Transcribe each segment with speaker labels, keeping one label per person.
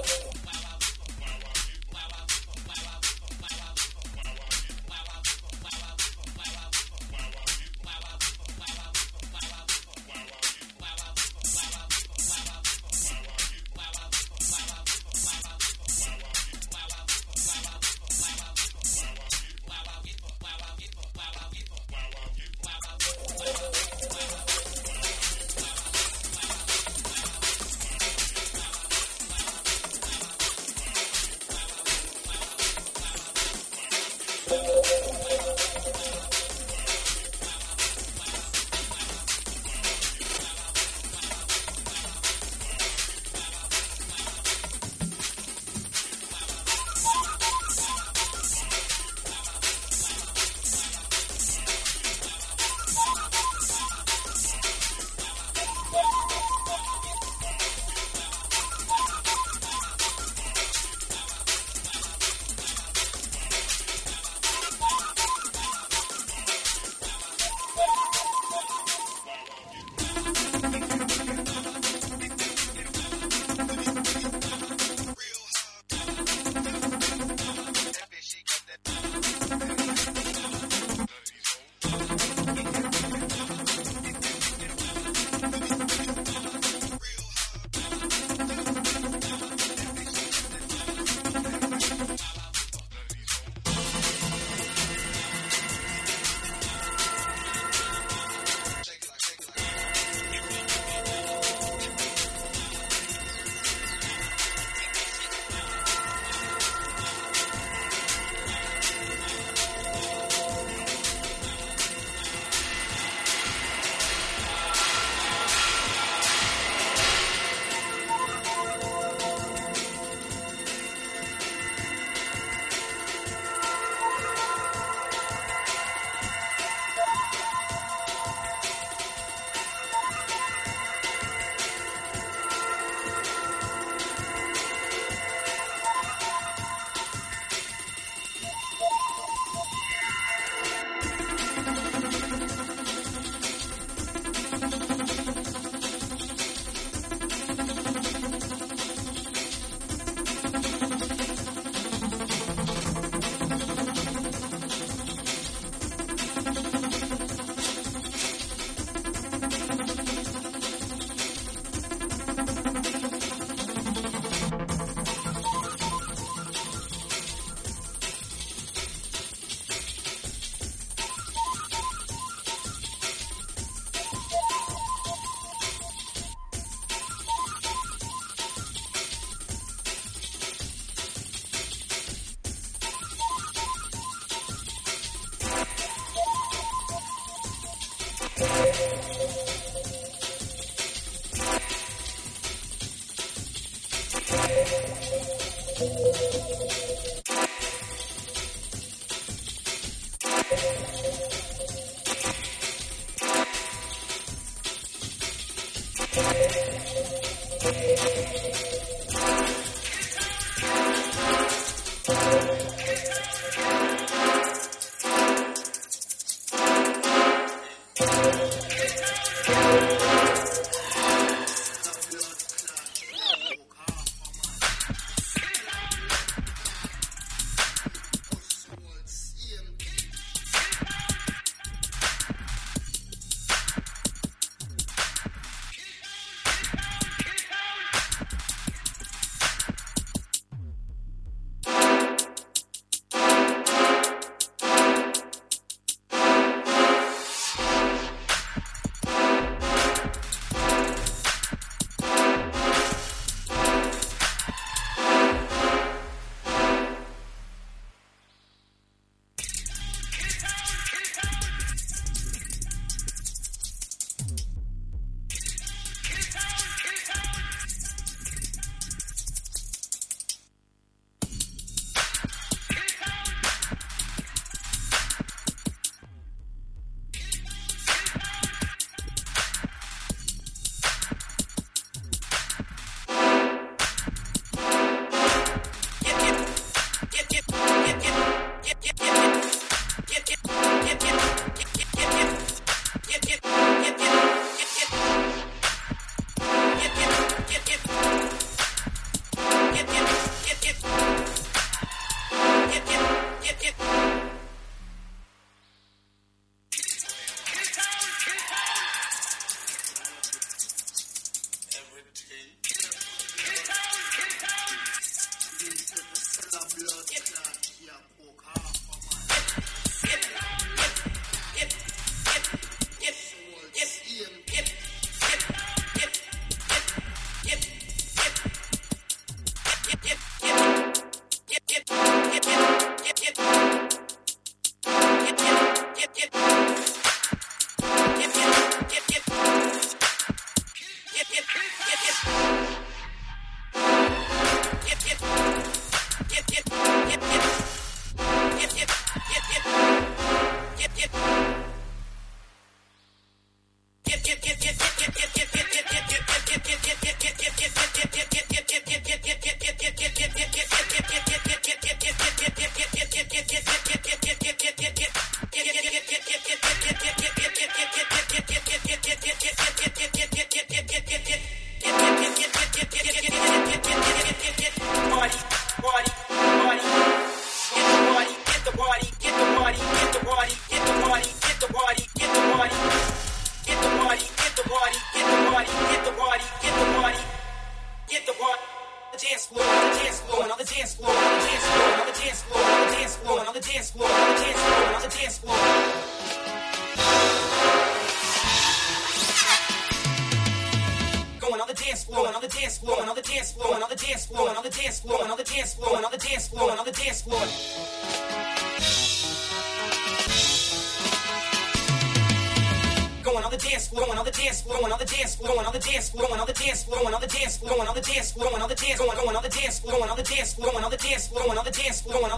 Speaker 1: Oh.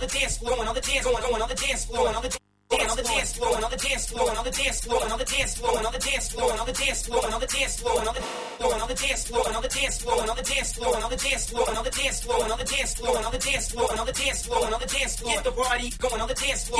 Speaker 1: on the dance floor, on the dance, going, going on the dance floor, on the dance, on the dance floor, on the dance floor, on the dance floor, on the dance floor, on the dance floor, on the dance floor, on the dance floor, on the floor, on the dance floor, on the dance floor, on the dance floor, on the dance floor, on the dance floor, on the dance floor, on the dance floor, on the dance floor, on the dance floor, on the dance floor,
Speaker 2: get
Speaker 3: the party going on
Speaker 4: the
Speaker 3: dance floor.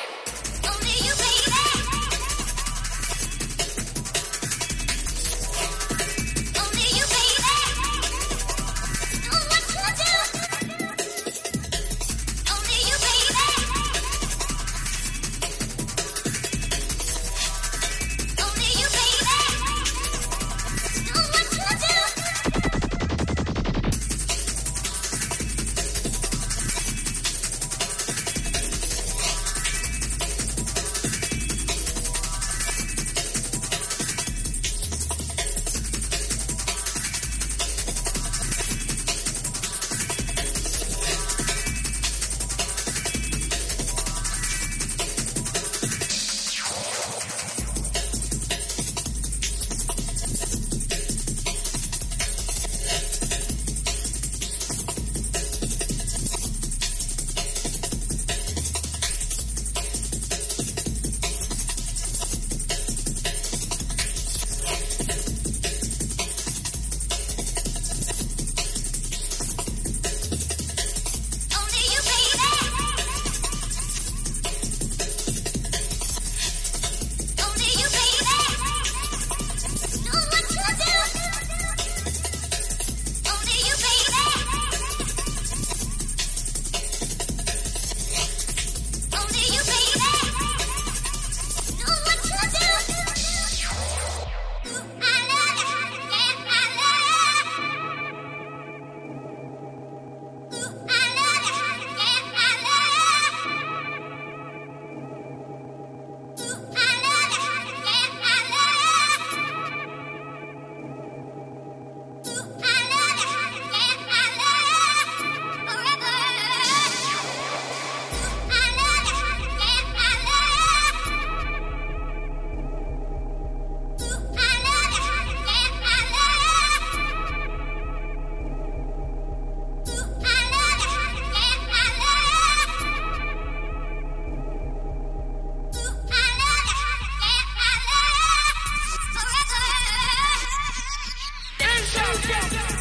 Speaker 2: Yeah.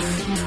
Speaker 5: Thank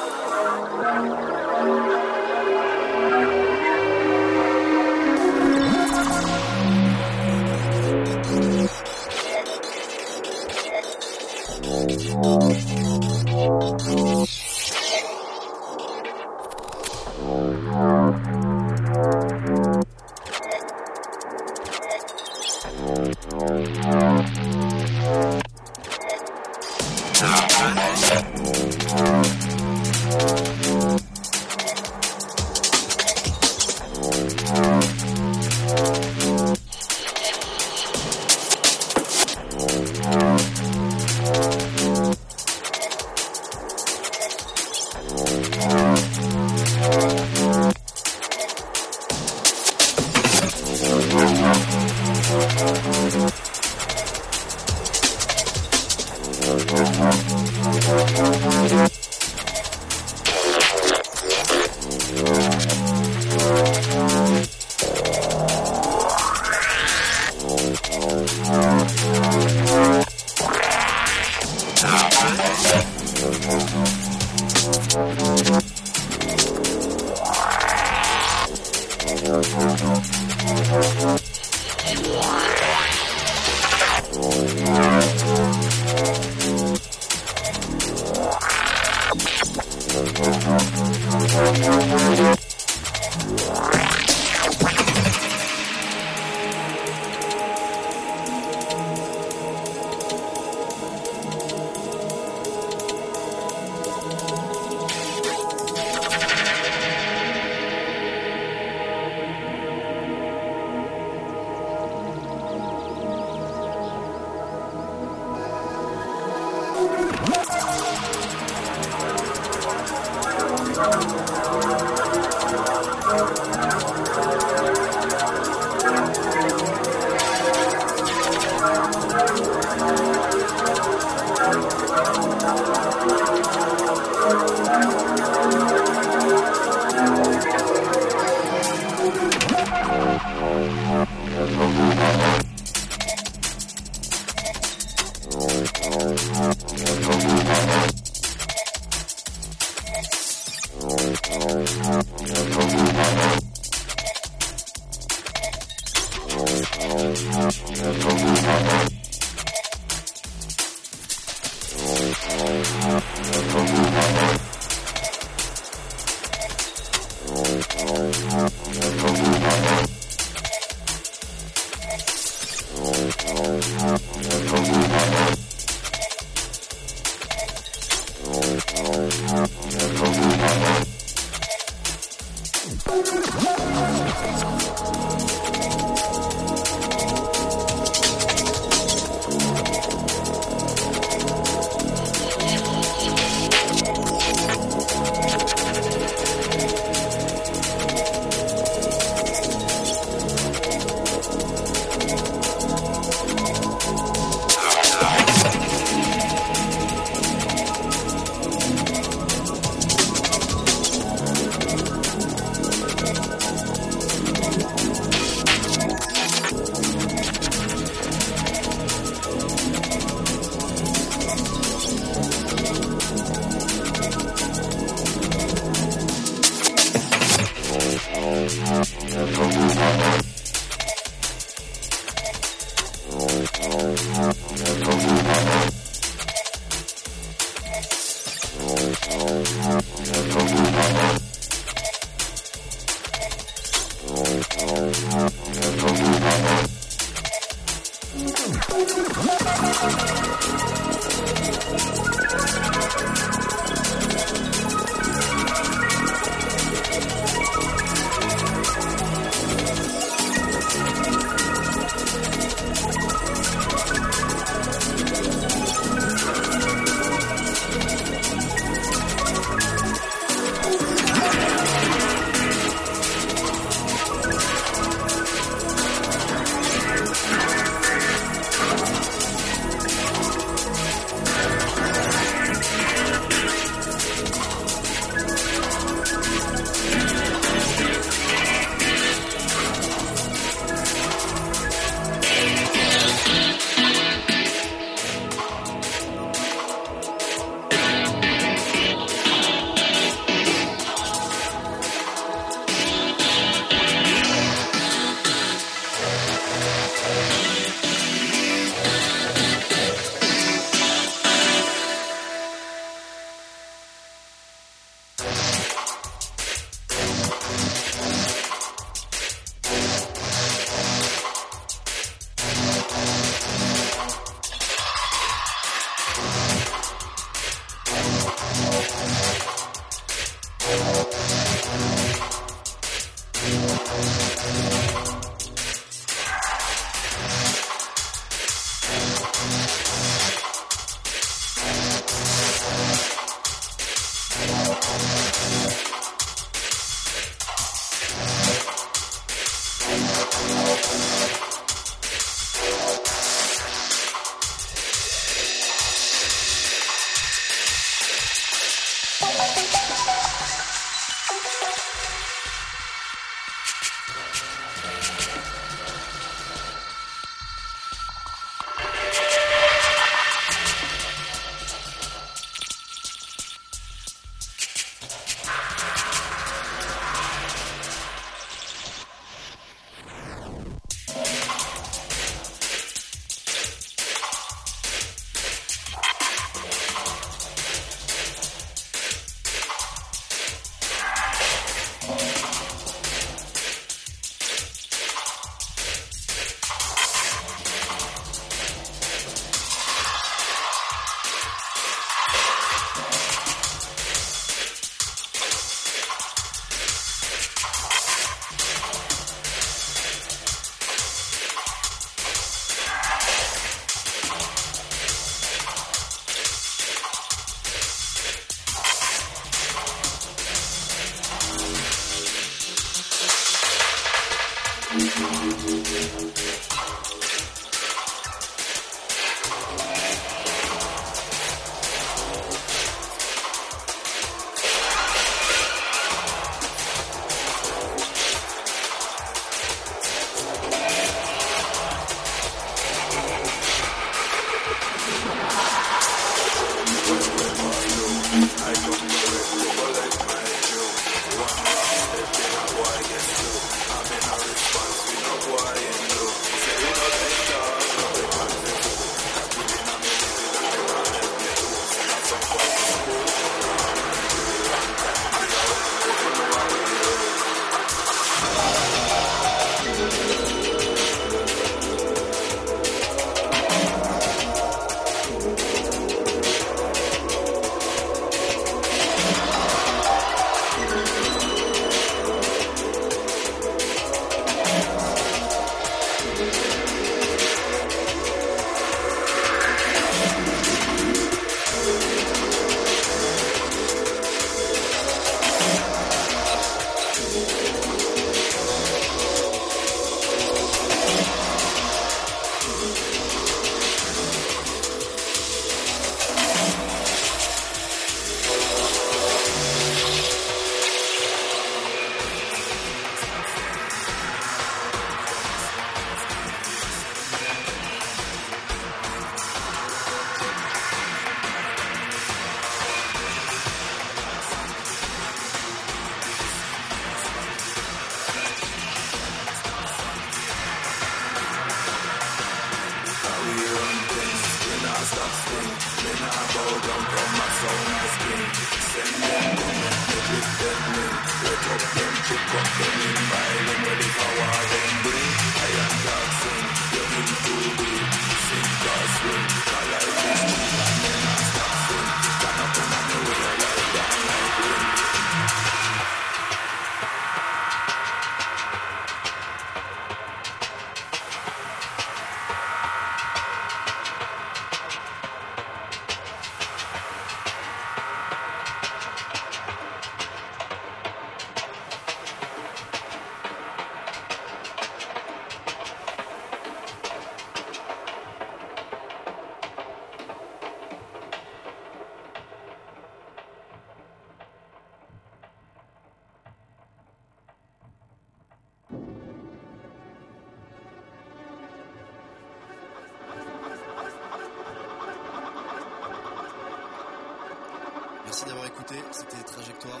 Speaker 3: écouté, c'était Trajectoire.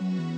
Speaker 6: Mm-hmm.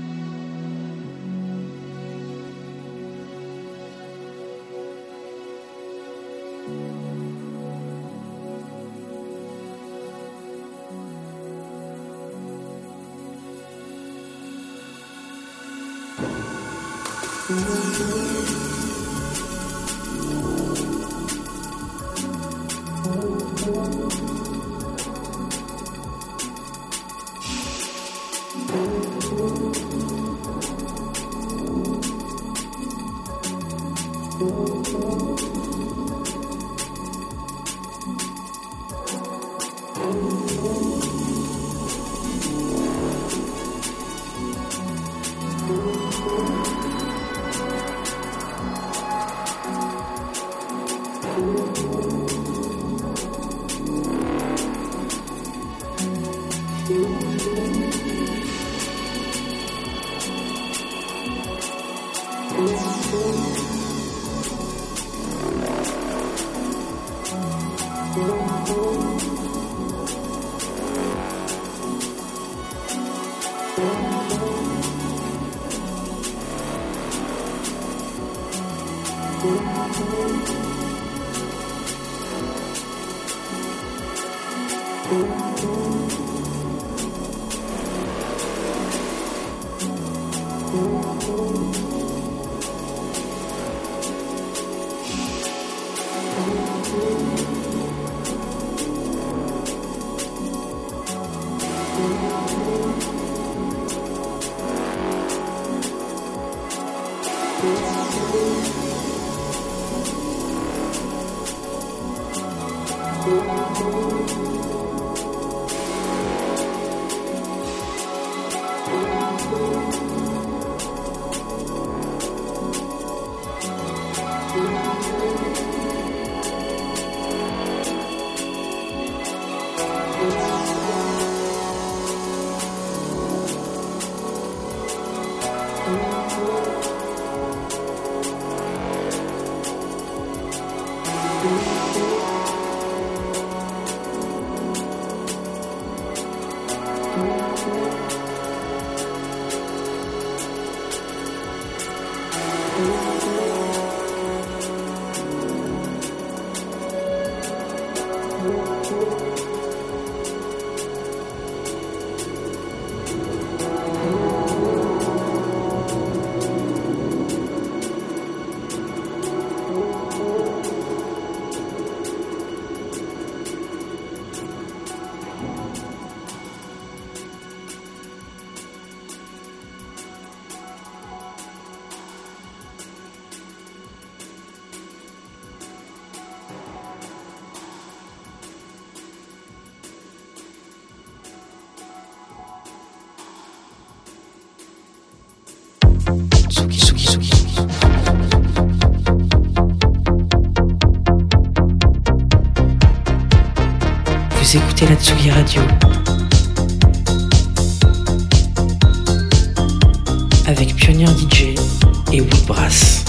Speaker 6: La Tsugi Radio avec Pionnier DJ et Woodbrass.